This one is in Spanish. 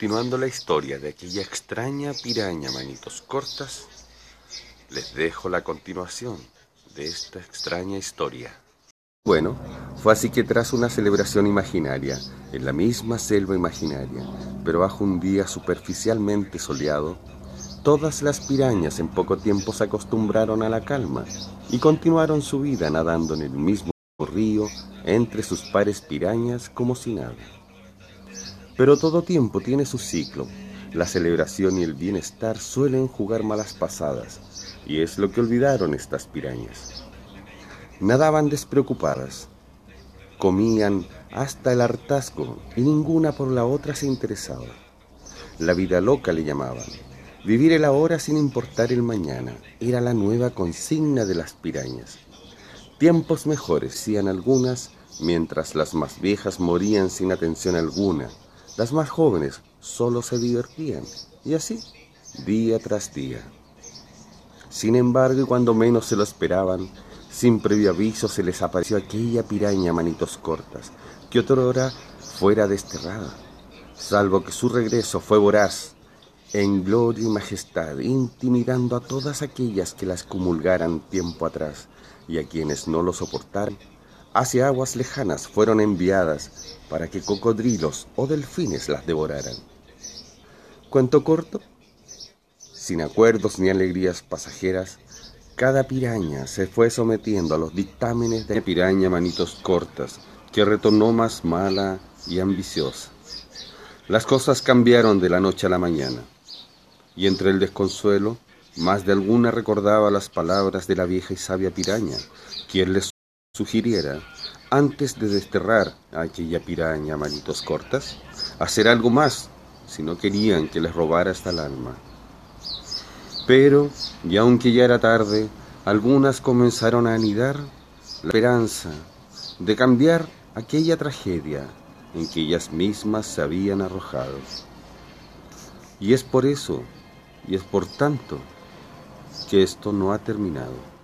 Continuando la historia de aquella extraña piraña manitos cortas, les dejo la continuación de esta extraña historia. Bueno, fue así que tras una celebración imaginaria, en la misma selva imaginaria, pero bajo un día superficialmente soleado, todas las pirañas en poco tiempo se acostumbraron a la calma y continuaron su vida nadando en el mismo río entre sus pares pirañas como si nada. Pero todo tiempo tiene su ciclo. La celebración y el bienestar suelen jugar malas pasadas, y es lo que olvidaron estas pirañas. Nadaban despreocupadas, comían hasta el hartazgo y ninguna por la otra se interesaba. La vida loca le llamaban. Vivir el ahora sin importar el mañana era la nueva consigna de las pirañas. Tiempos mejores, decían algunas, mientras las más viejas morían sin atención alguna las más jóvenes solo se divertían, y así, día tras día. Sin embargo, y cuando menos se lo esperaban, sin previo aviso se les apareció aquella piraña manitos cortas, que otrora fuera desterrada, salvo que su regreso fue voraz, en gloria y majestad, intimidando a todas aquellas que las comulgaran tiempo atrás, y a quienes no lo soportaran, hacia aguas lejanas fueron enviadas para que cocodrilos o delfines las devoraran. Cuento corto, sin acuerdos ni alegrías pasajeras, cada piraña se fue sometiendo a los dictámenes de piraña manitos cortas, que retornó más mala y ambiciosa. Las cosas cambiaron de la noche a la mañana, y entre el desconsuelo, más de alguna recordaba las palabras de la vieja y sabia piraña, quien les sugiriera, antes de desterrar a aquella piraña manitos cortas, hacer algo más si no querían que les robara hasta el alma. Pero, y aunque ya era tarde, algunas comenzaron a anidar la esperanza de cambiar aquella tragedia en que ellas mismas se habían arrojado. Y es por eso, y es por tanto, que esto no ha terminado.